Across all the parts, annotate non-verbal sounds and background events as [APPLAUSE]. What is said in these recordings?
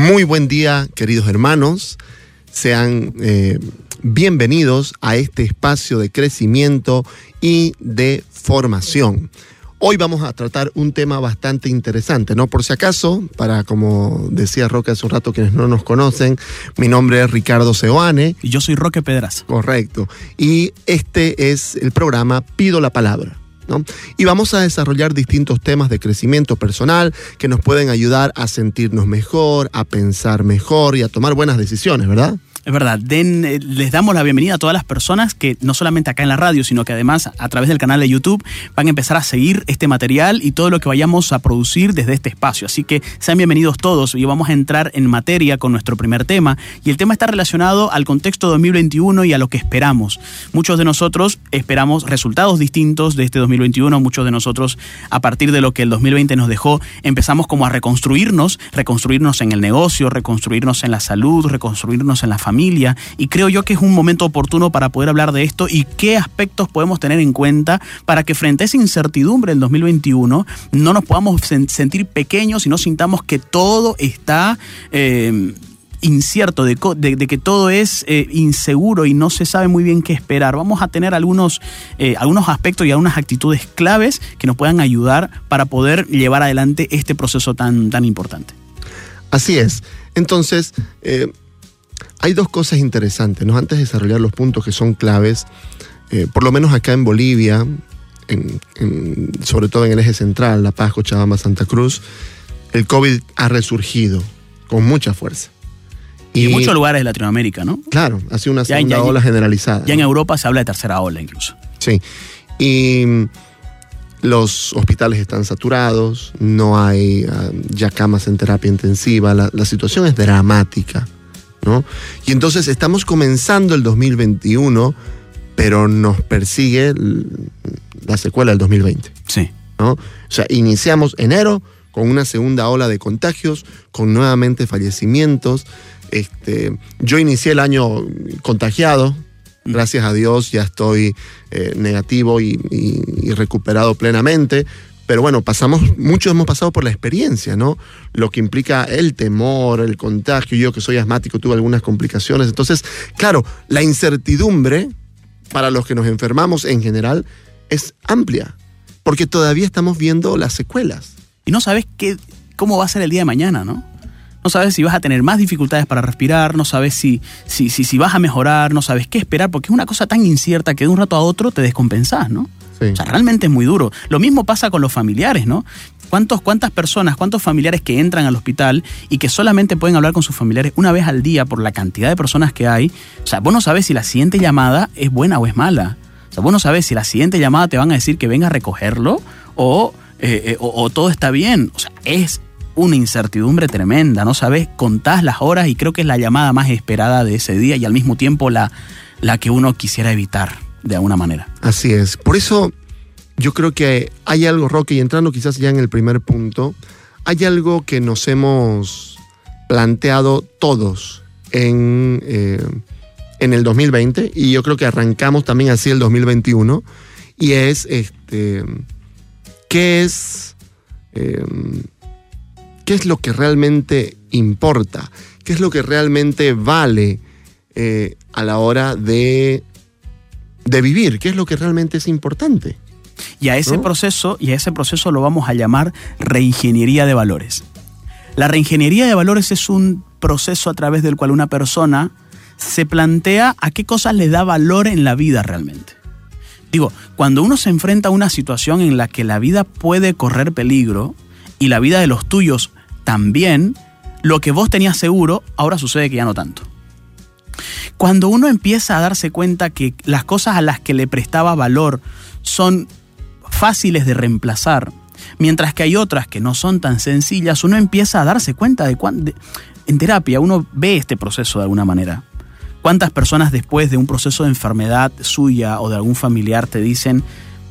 Muy buen día, queridos hermanos. Sean eh, bienvenidos a este espacio de crecimiento y de formación. Hoy vamos a tratar un tema bastante interesante, ¿no? Por si acaso, para como decía Roque hace un rato, quienes no nos conocen, mi nombre es Ricardo Seoane. Y yo soy Roque Pedras. Correcto. Y este es el programa Pido la Palabra. Y vamos a desarrollar distintos temas de crecimiento personal que nos pueden ayudar a sentirnos mejor, a pensar mejor y a tomar buenas decisiones, ¿verdad? Es verdad, eh, les damos la bienvenida a todas las personas que no solamente acá en la radio, sino que además a través del canal de YouTube van a empezar a seguir este material y todo lo que vayamos a producir desde este espacio. Así que sean bienvenidos todos y vamos a entrar en materia con nuestro primer tema. Y el tema está relacionado al contexto 2021 y a lo que esperamos. Muchos de nosotros esperamos resultados distintos de este 2021, muchos de nosotros a partir de lo que el 2020 nos dejó, empezamos como a reconstruirnos, reconstruirnos en el negocio, reconstruirnos en la salud, reconstruirnos en la familia familia y creo yo que es un momento oportuno para poder hablar de esto y qué aspectos podemos tener en cuenta para que frente a esa incertidumbre del 2021 no nos podamos sentir pequeños y no sintamos que todo está... Eh, incierto, de, que todo es eh, inseguro y no se sabe muy bien qué esperar. Vamos a tener algunos, eh, algunos aspectos y algunas actitudes claves que nos puedan ayudar para poder llevar adelante este proceso tan, tan importante. Así es. Entonces, hay dos cosas interesantes, ¿no? Antes de desarrollar los puntos que son claves, eh, por lo menos acá en Bolivia, sobre todo en el eje central, La Paz, Cochabamba, Santa Cruz, el COVID ha resurgido con mucha fuerza. Y, en muchos lugares de Latinoamérica, ¿no? Claro, ha sido una segunda ola generalizada. Ya en Europa se habla de tercera ola incluso. Sí. Y mm, los hospitales están saturados, no hay ah, ya camas en terapia intensiva, la situación es dramática. Y entonces estamos comenzando el 2021, pero nos persigue la secuela del 2020. Sí. ¿no? O sea, iniciamos enero con una segunda ola de contagios, con nuevamente fallecimientos. Este, yo inicié el año contagiado, mm. gracias a Dios ya estoy eh, negativo y, recuperado plenamente, pero bueno, pasamos, muchos hemos pasado por la experiencia, ¿no? Lo que implica el temor, el contagio. Yo que soy asmático tuve algunas complicaciones. Entonces, claro, la incertidumbre para los que nos enfermamos en general es amplia, porque todavía estamos viendo las secuelas. Y no sabes qué, cómo va a ser el día de mañana, ¿no? No sabes si vas a tener más dificultades para respirar, no sabes si, si, si, si vas a mejorar, no sabes qué esperar, porque es una cosa tan incierta que de un rato a otro te descompensás, ¿no? O sea, realmente es muy duro. Lo mismo pasa con los familiares, ¿no? ¿Cuántos, ¿Cuántas personas, cuántos familiares que entran al hospital y que solamente pueden hablar con sus familiares una vez al día por la cantidad de personas que hay? O sea, vos no sabes si la siguiente llamada es buena o es mala. O sea, vos no sabes si la siguiente llamada te van a decir que venga a recogerlo o, eh, eh, o, todo está bien. O sea, es una incertidumbre tremenda. No sabes, contás las horas y creo que es la llamada más esperada de ese día y al mismo tiempo la, la que uno quisiera evitar de alguna manera. Así es. Por eso yo creo que hay algo, Roque, y entrando quizás ya en el primer punto, hay algo que nos hemos planteado todos en, eh, en el 2020 y yo creo que arrancamos también así el 2021 y es este, ¿qué es, em, qué es lo que realmente importa? ¿Qué es lo que realmente vale eh, a la hora de de vivir, que es lo que realmente es importante. Y a ese proceso, y a ese proceso lo vamos a llamar reingeniería de valores. La reingeniería de valores es un proceso a través del cual una persona se plantea a qué cosas le da valor en la vida realmente. Digo, cuando uno se enfrenta a una situación en la que la vida puede correr peligro y la vida de los tuyos también, lo que vos tenías seguro ahora sucede que ya no tanto. Cuando uno empieza a darse cuenta que las cosas a las que le prestaba valor son fáciles de reemplazar, mientras que hay otras que no son tan sencillas, uno empieza a darse cuenta de cuándo... En terapia uno ve este proceso de alguna manera. ¿Cuántas personas después de un proceso de enfermedad suya o de algún familiar te dicen,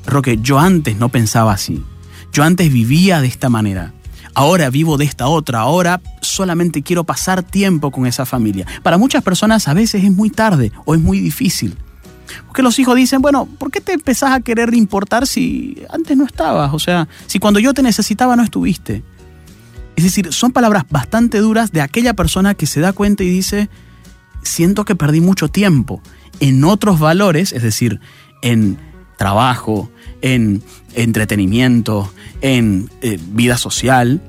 Roque, yo antes no pensaba así, yo antes vivía de esta manera, ahora vivo de esta otra, ahora solamente quiero pasar tiempo con esa familia. Para muchas personas a veces es muy tarde o es muy difícil. Porque los hijos dicen, bueno, ¿por qué te empezás a querer importar si antes no estabas? O sea, si cuando yo te necesitaba no estuviste. Es decir, son palabras bastante duras de aquella persona que se da cuenta y dice, siento que perdí mucho tiempo en otros valores, es decir, en trabajo, en entretenimiento, en eh, vida social,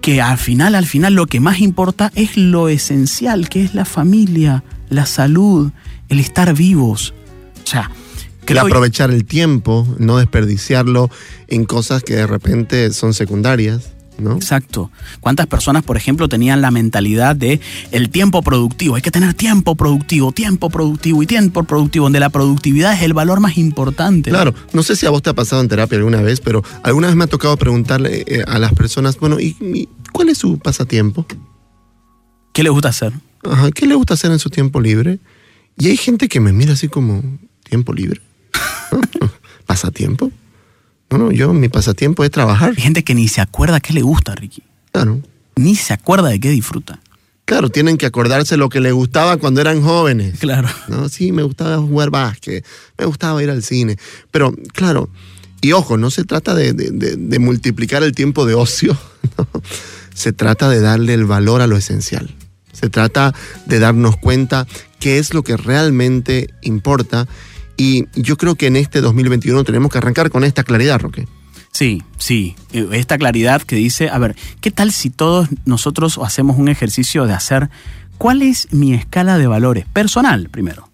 que al final, al final lo que más importa es lo esencial, que es la familia, la salud, el estar vivos. O sea, el aprovechar el tiempo, no desperdiciarlo en cosas que de repente son secundarias. Exacto. ¿Cuántas personas, por ejemplo, tenían la mentalidad de el tiempo productivo? Hay que tener tiempo productivo, tiempo productivo y tiempo productivo, donde la productividad es el valor más importante. Claro, no sé si a vos te ha pasado en terapia alguna vez, pero alguna vez me ha tocado preguntarle eh, a las personas, bueno, ¿y, cuál es su pasatiempo? ¿Qué le gusta hacer? Ajá, ¿qué le gusta hacer en su tiempo libre? Y hay gente que me mira así como, ¿tiempo libre? [LAUGHS] ¿Pasatiempo? No, yo mi pasatiempo es trabajar. Hay gente que ni se acuerda qué le gusta, Ricky. Claro. Ni se acuerda de qué disfruta. Claro, tienen que acordarse lo que les gustaba cuando eran jóvenes. Claro. ¿no? Sí, me gustaba jugar básquet, me gustaba ir al cine. Pero, claro, y ojo, no se trata de, de multiplicar el tiempo de ocio, [LAUGHS] ¿no? se trata de darle el valor a lo esencial. Se trata de darnos cuenta qué es lo que realmente importa y yo creo que en este 2021 tenemos que arrancar con esta claridad, Roque. Sí, sí, esta claridad que dice, a ver, ¿qué tal si todos nosotros hacemos un ejercicio de hacer cuál es mi escala de valores personal primero?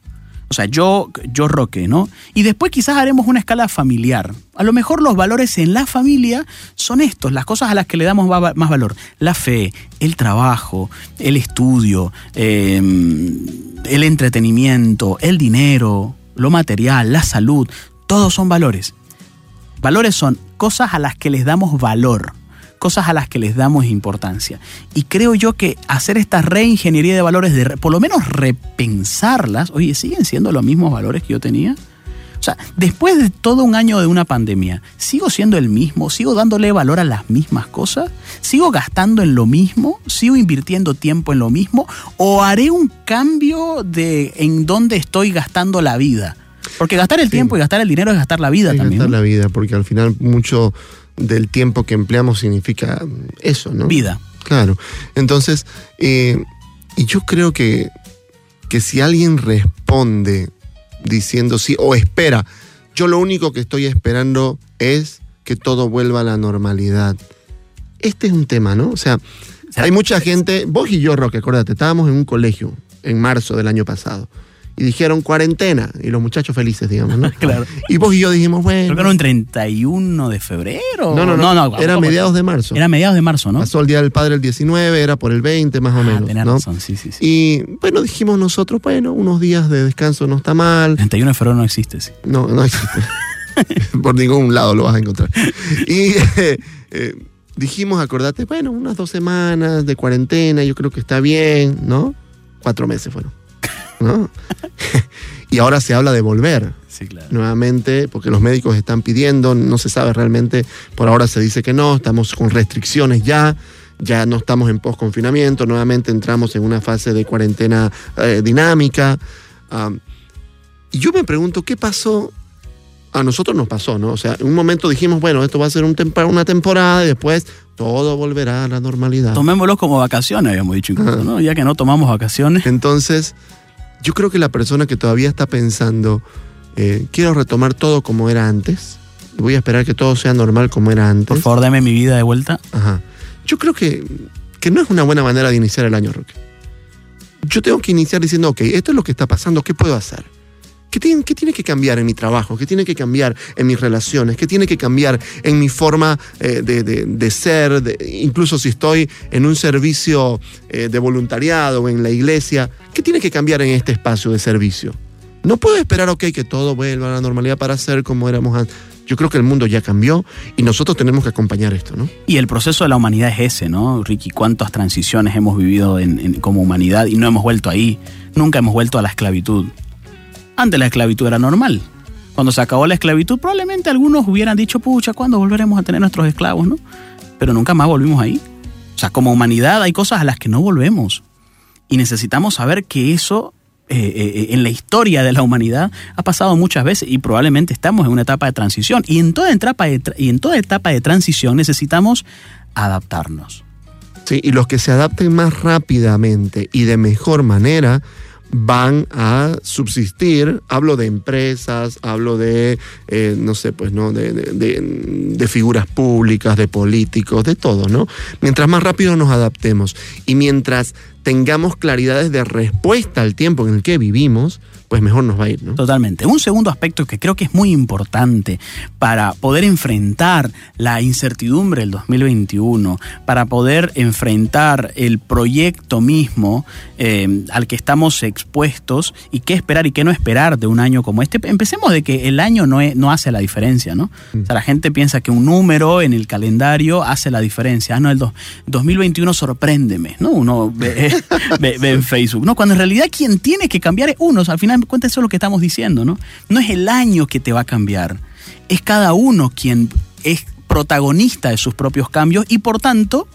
O sea, yo, yo Roque, ¿no? Y después quizás haremos una escala familiar. A lo mejor los valores en la familia son estos, las cosas a las que le damos más valor. La fe, el trabajo, el estudio, em, el entretenimiento, el dinero, lo material, la salud, todos son valores. Valores son cosas a las que les damos valor, cosas a las que les damos importancia. Y creo yo que hacer esta reingeniería de valores, de por lo menos repensarlas, oye, ¿siguen siendo los mismos valores que yo tenía? O sea, después de todo un año de una pandemia, ¿sigo siendo el mismo? ¿Sigo dándole valor a las mismas cosas? ¿Sigo gastando en lo mismo? ¿Sigo invirtiendo tiempo en lo mismo? ¿O haré un cambio de en dónde estoy gastando la vida? Porque gastar el tiempo y gastar el dinero es gastar la vida también. Gastar la vida, porque al final mucho del tiempo que empleamos significa eso, ¿no? Vida. Claro. Entonces, eh, y yo creo que, que si alguien responde diciendo sí o espera. Yo lo único que estoy esperando es que todo vuelva a la normalidad. Este es un tema, ¿no? O sea, hay mucha gente, vos y yo, Roque, acuérdate, estábamos en un colegio en marzo del año pasado y dijeron cuarentena y los muchachos felices, digamos, ¿no? [LAUGHS] claro. Y vos y yo dijimos, bueno. Creo que era un 31 de febrero. No, no, no. no, era mediados de marzo. Era mediados de marzo, ¿no? Pasó el Día del Padre el 19, era por el 20 más o ah, menos. Tenés ¿no? razón, sí, sí, sí. Y bueno, dijimos nosotros, bueno, unos días de descanso no está mal. 31 de febrero no existe, sí. No, no existe. [LAUGHS] por ningún lado lo vas a encontrar. Y eh, [LAUGHS] eh, dijimos, acordate, bueno, unas dos semanas de cuarentena, yo creo que está bien, ¿no? Cuatro meses fueron. ¿No? [LAUGHS] y ahora se habla de volver. Nuevamente, porque los médicos están pidiendo, no se sabe realmente, por ahora se dice que no, estamos con restricciones ya, ya no estamos en post-confinamiento, nuevamente entramos en una fase de cuarentena eh, dinámica. y yo me pregunto, ¿qué pasó? A nosotros nos pasó, ¿no? O sea, en un momento dijimos, bueno, esto va a ser un una temporada y después todo volverá a la normalidad. Tomémoslo como vacaciones, habíamos dicho incluso, ¿no? Ya que no tomamos vacaciones. Entonces, yo creo que la persona que todavía está pensando, eh, quiero retomar todo como era antes, voy a esperar que todo sea normal como era antes. Por favor, dame mi vida de vuelta. Ajá. Yo creo que, que no es una buena manera de iniciar el año, Roque. Yo tengo que iniciar diciendo, ok, esto es lo que está pasando, ¿qué puedo hacer? ¿Qué tiene, que cambiar en mi trabajo? ¿Qué tiene que cambiar en mis relaciones? ¿Qué tiene que cambiar en mi forma eh, de, ser? incluso si estoy en un servicio eh, de voluntariado o en la iglesia, ¿qué tiene que cambiar en este espacio de servicio? No puedo esperar, ok, que todo vuelva a la normalidad para ser como éramos antes. Yo creo que el mundo ya cambió y nosotros tenemos que acompañar esto, ¿no? Y el proceso de la humanidad es ese, ¿no, Ricky? ¿Cuántas transiciones hemos vivido como humanidad y no hemos vuelto ahí? Nunca hemos vuelto a la esclavitud. Antes la esclavitud era normal. Cuando se acabó la esclavitud, probablemente algunos hubieran dicho, pucha, ¿cuándo volveremos a tener nuestros esclavos, no? Pero nunca más volvimos ahí. O sea, como humanidad hay cosas a las que no volvemos. Y necesitamos saber que eso eh, eh, en la historia de la humanidad ha pasado muchas veces y probablemente estamos en una etapa de transición. Y en toda etapa de, y en toda etapa de transición necesitamos adaptarnos. Sí, y los que se adapten más rápidamente y de mejor manera van a subsistir. Hablo de empresas, hablo de, eh, no sé, pues, ¿no? De, de, de, figuras públicas, de políticos, de todo, ¿no? Mientras más rápido nos adaptemos y mientras tengamos claridades de respuesta al tiempo en el que vivimos, pues mejor nos va a ir, ¿no? Totalmente. Un segundo aspecto que creo que es muy importante para poder enfrentar la incertidumbre del 2021, para poder enfrentar el proyecto mismo eh, al que estamos expuestos y qué esperar y qué no esperar de un año como este. Empecemos de que el año no, es, no hace la diferencia, ¿no? Mm. O sea, la gente piensa que un número en el calendario hace la diferencia. Ah, no, el do, 2021 sorpréndeme, ¿no? Uno ve, [LAUGHS] ve, ve, en Facebook, ¿no? Cuando en realidad quien tiene que cambiar es uno. O sea, al final cuenta eso es lo que estamos diciendo, ¿no? No es el año que te va a cambiar, es cada uno quien es protagonista de sus propios cambios y por tanto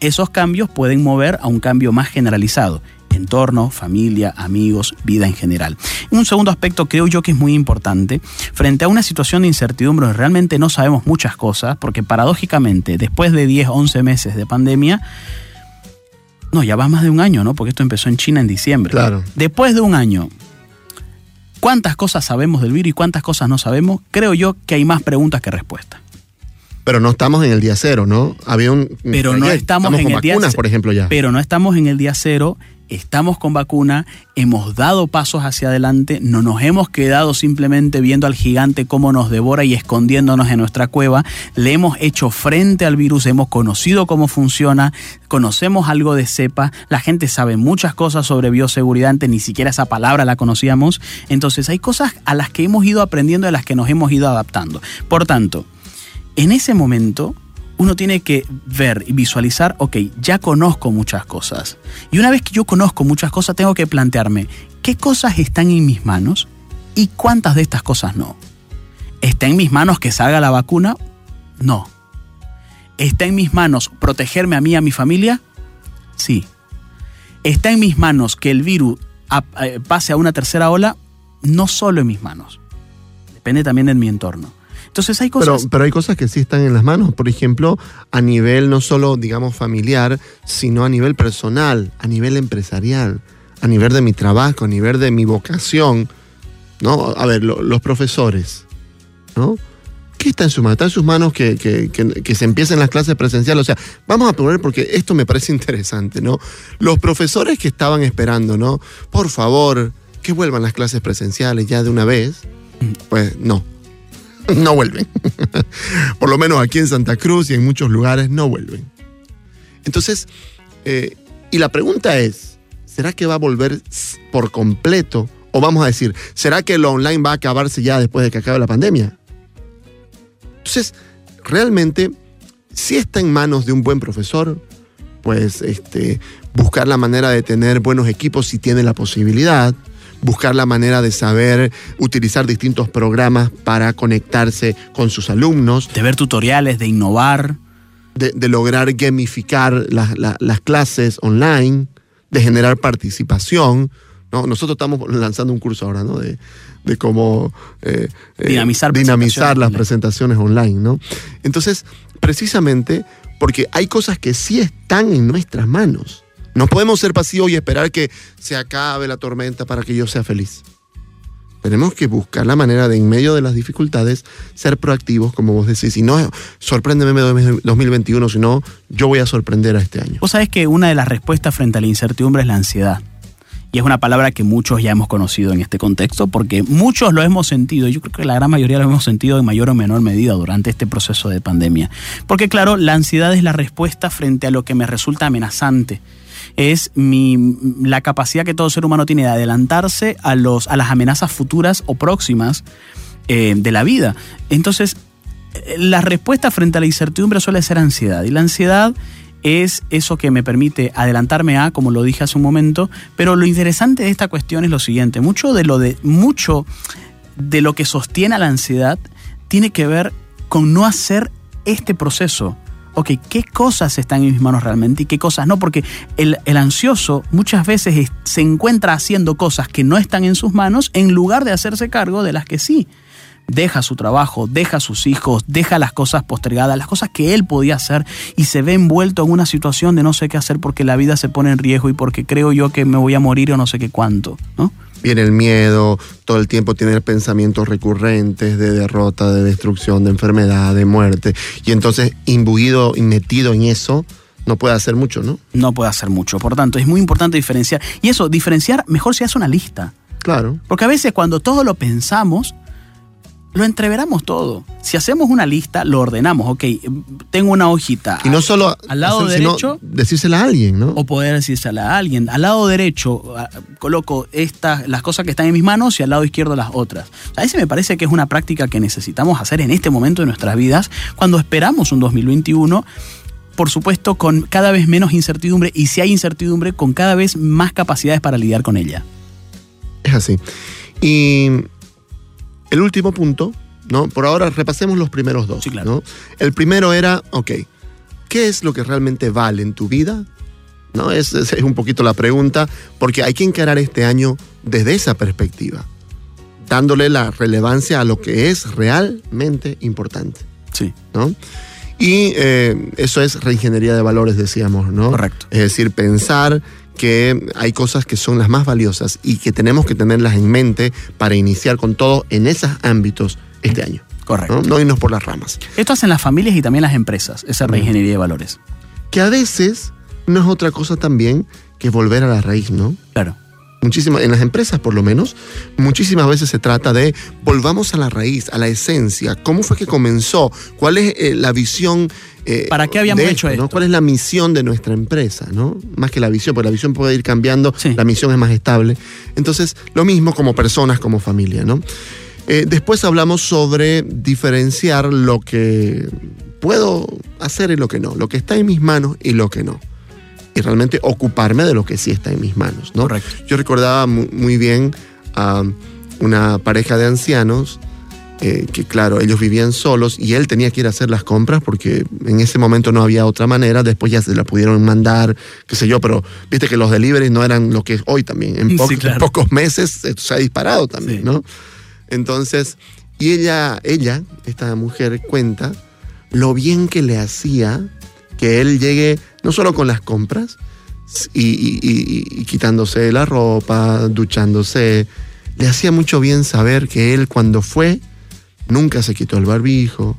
esos cambios pueden mover a un cambio más generalizado. Entorno, familia, amigos, vida en general. Un segundo aspecto creo yo que es muy importante, frente a una situación de incertidumbre donde realmente no sabemos muchas cosas, porque paradójicamente, después de 10, 11 meses de pandemia, no, ya va más de un año, ¿no? Porque esto empezó en China en diciembre. Claro. Después de un año, cuántas cosas sabemos del virus y cuántas cosas no sabemos, creo yo que hay más preguntas que respuestas. Pero no estamos en el día cero, ¿no? Había un. Pero no estamos, estamos en con el día por ejemplo, ya. Pero no estamos en el día cero, estamos con vacuna, hemos dado pasos hacia adelante, no nos hemos quedado simplemente viendo al gigante cómo nos devora y escondiéndonos en nuestra cueva, le hemos hecho frente al virus, hemos conocido cómo funciona, conocemos algo de cepa, la gente sabe muchas cosas sobre bioseguridad, antes ni siquiera esa palabra la conocíamos, entonces hay cosas a las que hemos ido aprendiendo, a las que nos hemos ido adaptando. Por tanto, en ese momento uno tiene que ver y visualizar, ok, ya conozco muchas cosas. Y una vez que yo conozco muchas cosas, tengo que plantearme qué cosas están en mis manos y cuántas de estas cosas no. ¿Está en mis manos que salga la vacuna? No. ¿Está en mis manos protegerme a mí y a mi familia? Sí. ¿Está en mis manos que el virus pase a una tercera ola? No solo en mis manos. Depende también de mi entorno. Entonces hay cosas. Pero, pero, hay cosas que sí están en las manos. Por ejemplo, a nivel no solo, digamos, familiar, sino a nivel personal, a nivel empresarial, a nivel de mi trabajo, a nivel de mi vocación. ¿No? A ver, lo, los profesores, ¿no? ¿Qué está en sus manos? Está en sus manos que, que, que, que, se empiecen las clases presenciales. O sea, vamos a poner porque esto me parece [LAUGHS] interesante, ¿no? Los profesores que estaban esperando, ¿no? Por favor, que vuelvan las clases presenciales ya de una vez. Pues no, [LAUGHS] no vuelven. [LAUGHS] Por lo menos aquí en Santa Cruz y en muchos lugares no vuelven. Entonces, eh, y la pregunta es, ¿será que va a volver por completo? O vamos a decir, ¿será que lo online va a acabarse ya después de que acabe la pandemia? Entonces, realmente, si está en manos de un buen profesor, pues este, buscar la manera de tener buenos equipos si tiene la posibilidad, buscar la manera de saber utilizar distintos programas para conectarse con sus alumnos. De ver tutoriales, de innovar. De, de lograr gamificar la, la, las clases online, de generar participación. ¿no? Nosotros estamos lanzando un curso ahora, ¿no? De, de cómo eh, dinamizar, dinamizar las presentaciones online, ¿no? Entonces, precisamente porque hay cosas que sí están en nuestras manos. No podemos ser pasivos y esperar que se acabe la tormenta para que yo sea feliz. Tenemos que buscar la manera de, en medio de las dificultades, ser proactivos, como vos decís. Y no, sorpréndeme 2021, sino yo voy a sorprender a este año. Vos sabés que una de las respuestas frente a la incertidumbre es la ansiedad. Y es una palabra que muchos ya hemos conocido en este contexto, porque muchos lo hemos sentido, yo creo que la gran mayoría lo hemos sentido en mayor o menor medida durante este proceso de pandemia. Porque claro, la ansiedad es la respuesta frente a lo que me resulta amenazante es mi, la capacidad que todo ser humano tiene de adelantarse a, los, a las amenazas futuras o próximas eh, de la vida. Entonces, la respuesta frente a la incertidumbre suele ser ansiedad. Y la ansiedad es eso que me permite adelantarme a, como lo dije hace un momento, pero lo interesante de esta cuestión es lo siguiente, mucho de lo de mucho de lo que sostiene a la ansiedad tiene que ver con no hacer este proceso. Ok, ¿qué cosas están en mis manos realmente y qué cosas no? Porque el, el ansioso muchas veces se encuentra haciendo cosas que no están en sus manos en lugar de hacerse cargo de las que sí deja su trabajo, deja sus hijos, deja las cosas postergadas, las cosas que él podía hacer y se ve envuelto en una situación de no sé qué hacer porque la vida se pone en riesgo y porque creo yo que me voy a morir o no sé qué cuánto, ¿no? Viene el miedo, todo el tiempo tiene pensamientos recurrentes de derrota, de destrucción, de enfermedad, de muerte. Y entonces, imbuido y metido en eso, no puede hacer mucho, ¿no? No puede hacer mucho. Por tanto, es muy importante diferenciar. Y eso, diferenciar, mejor si hace una lista. Claro. Porque a veces cuando todo lo pensamos, lo entreveramos todo. Si hacemos una lista, lo ordenamos. Ok, tengo una hojita. Y no solo al lado derecho. Decírsela a alguien, ¿no? O poder decírsela a alguien. Al lado derecho coloco estas, las cosas que están en mis manos y al lado izquierdo las otras. A ese me parece que es una práctica que necesitamos hacer en este momento de nuestras vidas, cuando esperamos un 2021 por supuesto, con cada vez menos incertidumbre y si hay incertidumbre, con cada vez más capacidades para lidiar con ella. Es así. Y el último punto, ¿no? Por ahora repasemos los primeros dos. ¿no? El primero era, ok, ¿qué es lo que realmente vale en tu vida? ¿No? Es, es, un poquito la pregunta, porque hay que encarar este año desde esa perspectiva, dándole la relevancia a lo que es realmente importante. Sí. ¿no? Y eh, eso es reingeniería de valores, decíamos, ¿no? Correcto. Es decir, pensar que hay cosas que son las más valiosas y que tenemos que tenerlas en mente para iniciar con todo en esos ámbitos este año. Correcto. ¿no? irnos por las ramas. Esto hacen las familias y también las empresas, esa reingeniería de valores. Que a veces no es otra cosa también que volver a la raíz, ¿no? Claro. Muchísimas, en las empresas por lo menos, muchísimas veces se trata de volvamos a la raíz, a la esencia. ¿Cómo fue que comenzó? ¿Cuál es eh, la visión? Eh, ¿Para qué habíamos hecho esto? ¿Cuál es la misión de nuestra empresa? ¿no? Más que la visión, porque la visión puede ir cambiando, la misión es más estable. Entonces, lo mismo como personas, como familia. ¿no? Eh, después hablamos sobre diferenciar lo que puedo hacer y lo que no, lo que está en mis manos y lo que no y realmente ocuparme de lo que sí está en mis manos. ¿no? Correcto. Yo recordaba muy, bien a una pareja de ancianos eh, que, claro, ellos vivían solos y él tenía que ir a hacer las compras porque en ese momento no había otra manera. Después ya se la pudieron mandar, qué sé yo, pero viste que los deliveries no eran lo que es hoy también. En, pocos meses se ha disparado también, ¿no? Entonces, y ella, ella, esta mujer, cuenta lo bien que le hacía que él llegue no solo con las compras y, quitándose la ropa, duchándose, le hacía mucho bien saber que él cuando fue nunca se quitó el barbijo,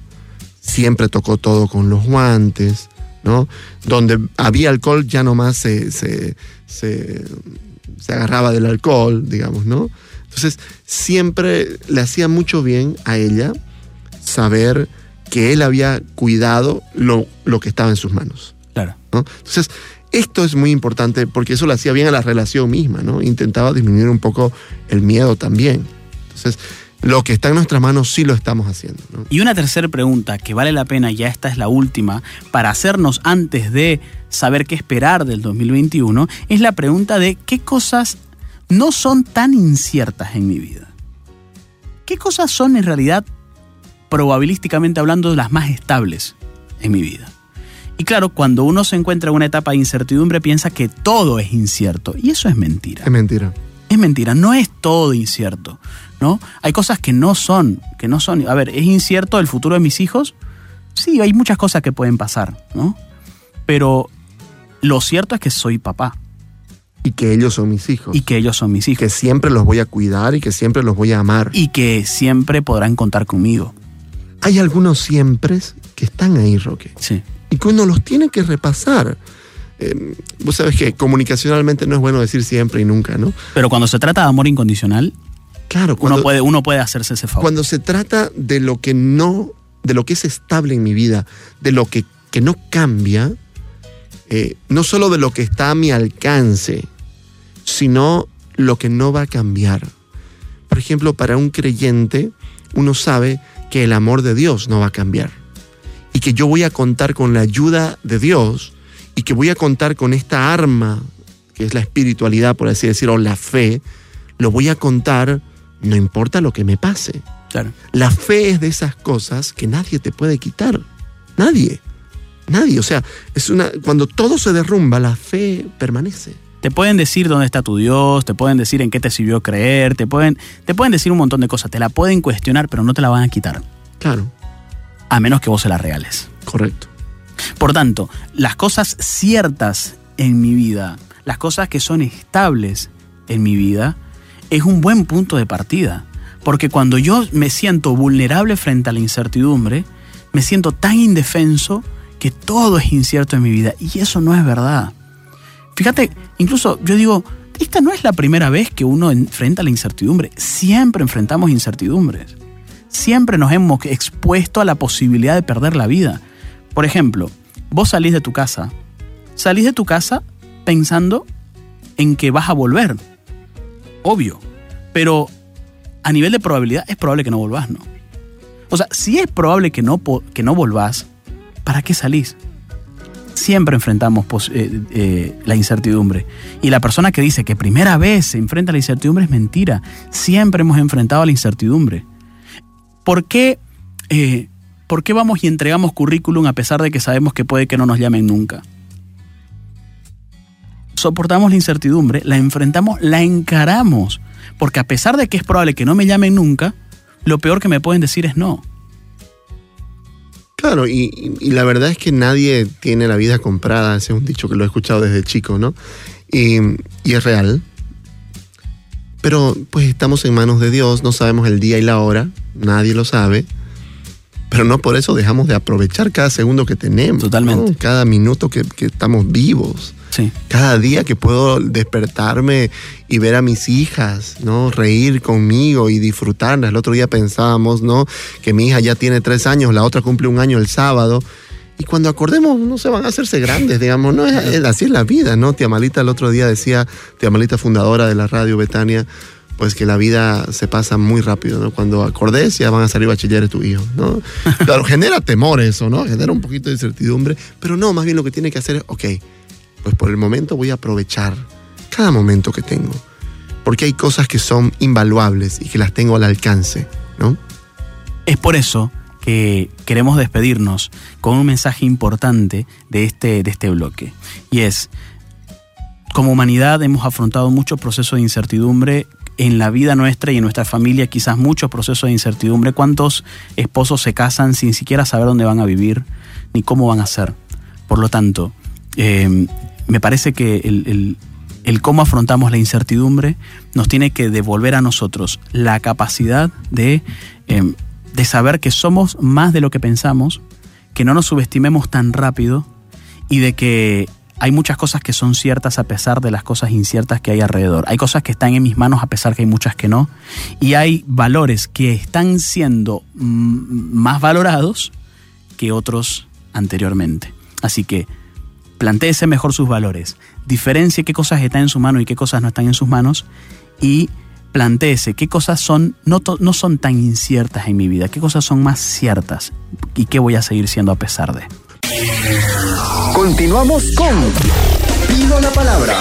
siempre tocó todo con los guantes, ¿no? Donde había alcohol ya nomás se, se, se, se agarraba del alcohol, digamos, ¿no? Entonces siempre le hacía mucho bien a ella saber que él había cuidado lo, lo que estaba en sus manos. Claro. Entonces, esto es muy importante porque eso le hacía bien a la relación misma, ¿no? Intentaba disminuir un poco el miedo también. Entonces, lo que está en nuestras manos sí lo estamos haciendo. Y una tercera pregunta que vale la pena, ya esta es la última, para hacernos antes de saber qué esperar del 2021, es la pregunta de qué cosas no son tan inciertas en mi vida. ¿Qué cosas son en realidad probabilísticamente hablando, las más estables en mi vida. Y claro, cuando uno se encuentra en una etapa de incertidumbre, piensa que todo es incierto. Y eso es mentira. Es mentira. Es mentira, no es todo incierto. ¿no? Hay cosas que no son, que no son. A ver, ¿es incierto el futuro de mis hijos? Sí, hay muchas cosas que pueden pasar, ¿no? Pero lo cierto es que soy papá. Y que ellos son mis hijos. Y que ellos son mis hijos. Que siempre los voy a cuidar y que siempre los voy a amar. Y que siempre podrán contar conmigo hay algunos siempre que están ahí, Roque. Sí. Y que uno los tiene que repasar. eh, vos sabes que comunicacionalmente no es bueno decir siempre y nunca, ¿no? Pero cuando se trata de amor incondicional, Claro, uno, puede, uno puede hacerse ese favor. cuando se trata de lo que no, de lo que es estable en mi vida, de lo que, que no cambia, eh, no solo de lo que está a mi alcance, sino lo que no va a cambiar. Por ejemplo, para un creyente, uno sabe que el amor de Dios no va a cambiar y que yo voy a contar con la ayuda de Dios y que voy a contar con esta arma, que es la espiritualidad, por así decirlo, o la fe, lo voy a contar no importa lo que me pase. Claro. La fe es de esas cosas que nadie te puede quitar. Nadie. Nadie. O sea, es una. Cuando todo se derrumba, la fe permanece. Te pueden decir dónde está tu Dios, te pueden decir en qué te sirvió creer, te pueden, te pueden decir un montón de cosas, te la pueden cuestionar, pero no te la van a quitar, Claro, a menos que vos se la regales. correcto. Por tanto, las cosas ciertas en mi vida, las cosas que son estables en mi vida, es un buen punto de partida. Porque cuando yo me siento vulnerable frente a la incertidumbre, me siento tan indefenso que todo es incierto en mi vida. Y eso no es verdad. Fíjate, incluso yo digo, esta no es la primera vez que uno enfrenta la incertidumbre. Siempre enfrentamos incertidumbres. Siempre nos hemos expuesto a la posibilidad de perder la vida. Por ejemplo, vos salís de tu casa. Salís de tu casa pensando en que vas a volver. Obvio. Pero a nivel de probabilidad es probable que no volvás, ¿no? O sea, si es probable que no, que no volvás, ¿para qué salís? Siempre enfrentamos eh, eh, la incertidumbre. Y la persona que dice que primera vez se enfrenta a la incertidumbre es mentira. Siempre hemos enfrentado a la incertidumbre. ¿Por qué, eh, ¿Por qué vamos y entregamos currículum a pesar de que sabemos que puede que no nos llamen nunca? Soportamos la incertidumbre, la enfrentamos, la encaramos. Porque a pesar de que es probable que no me llamen nunca, lo peor que me pueden decir es no. Claro, y, la verdad es que nadie tiene la vida comprada, ese es un dicho que lo he escuchado desde chico, ¿no? Y es real. Pero pues estamos en manos de Dios, no sabemos el día y la hora, nadie lo sabe. Pero no por eso dejamos de aprovechar cada segundo que tenemos. Totalmente. ¿no? Cada minuto que, que estamos vivos. Sí. Cada día que puedo despertarme y ver a mis hijas, ¿no? Reír conmigo y disfrutarlas. El otro día pensábamos, ¿no? Que mi hija ya tiene tres años, la otra cumple un año el sábado. Y cuando acordemos, no se van a hacerse grandes, digamos, ¿no? Es, es- así es la vida, ¿no? Tía Malita el otro día decía, Tía Malita fundadora de la radio Betania, pues que la vida se pasa muy rápido, ¿no? Cuando acordes ya van a salir bachilleres tu hijo, ¿no? [LAUGHS] Claro, genera temor eso, ¿no? Genera un poquito de incertidumbre, pero no, más bien lo que tiene que hacer es, ok, pues por el momento voy a aprovechar cada momento que tengo. Porque hay cosas que son invaluables y que las tengo al alcance, ¿no? Es por eso que queremos despedirnos con un mensaje importante de este, de este bloque. Y es, como humanidad hemos afrontado muchos procesos de incertidumbre en la vida nuestra y en nuestra familia, quizás muchos procesos de incertidumbre. ¿Cuántos esposos se casan sin siquiera saber dónde van a vivir ni cómo van a ser? Por lo tanto, eh, me parece que el, el- cómo afrontamos la incertidumbre nos tiene que devolver a nosotros la capacidad de, eh, de saber que somos más de lo que pensamos, que no nos subestimemos tan rápido y de que hay muchas cosas que son ciertas a pesar de las cosas inciertas que hay alrededor. Hay cosas que están en mis manos a pesar que hay muchas que no. Y hay valores que están siendo mm, más valorados que otros anteriormente. Así que plantéese mejor sus valores, diferencie qué cosas están en su mano y qué cosas no están en sus manos y plantéese qué cosas son no, no son tan inciertas en mi vida, qué cosas son más ciertas y qué voy a seguir siendo a pesar de. Continuamos con Pido la palabra.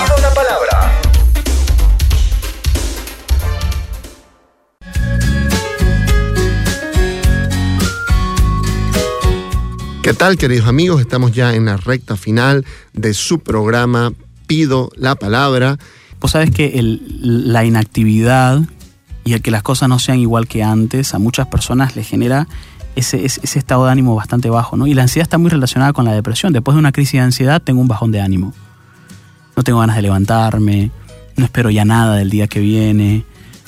¿Qué tal, queridos amigos? Estamos ya en la recta final de su programa Pido la Palabra. Vos sabes que la inactividad y el que las cosas no sean igual que antes a muchas personas les genera ese, ese- ese estado de ánimo bastante bajo, ¿no? Y la ansiedad está muy relacionada con la depresión. Después de una crisis de ansiedad tengo un bajón de ánimo. No tengo ganas de levantarme, no espero ya nada del día que viene.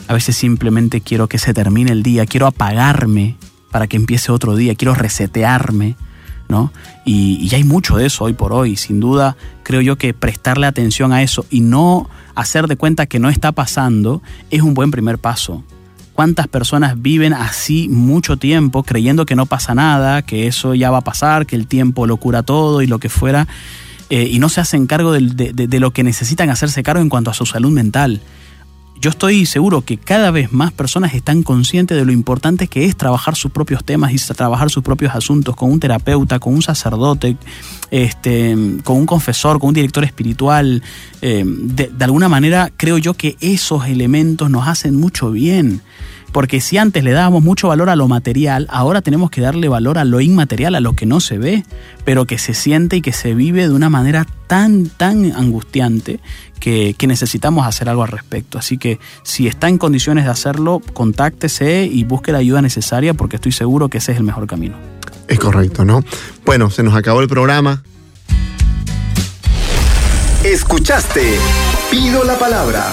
A veces simplemente quiero que se termine el día, quiero apagarme para que empiece otro día, quiero resetearme ¿no? Y, y hay mucho de eso hoy por hoy. Sin duda, creo yo que prestarle atención a eso y no hacer de cuenta que no está pasando es un buen primer paso. ¿Cuántas personas viven así mucho tiempo creyendo que no pasa nada, que eso ya va a pasar, que el tiempo lo cura todo y lo que fuera, eh, y no se hacen cargo de, de, de lo que necesitan hacerse cargo en cuanto a su salud mental? Yo estoy seguro que cada vez más personas están conscientes de lo importante que es trabajar sus propios temas y trabajar sus propios asuntos con un terapeuta, con un sacerdote, este, con un confesor, con un director espiritual. Eh, de, de alguna manera creo yo que esos elementos nos hacen mucho bien. Porque si antes le dábamos mucho valor a lo material, ahora tenemos que darle valor a lo inmaterial, a lo que no se ve, pero que se siente y que se vive de una manera tan, tan angustiante que, que, necesitamos hacer algo al respecto. Así que si está en condiciones de hacerlo, contáctese y busque la ayuda necesaria porque estoy seguro que ese es el mejor camino. Es correcto, ¿no? Bueno, se nos acabó el programa. Escuchaste Pido la Palabra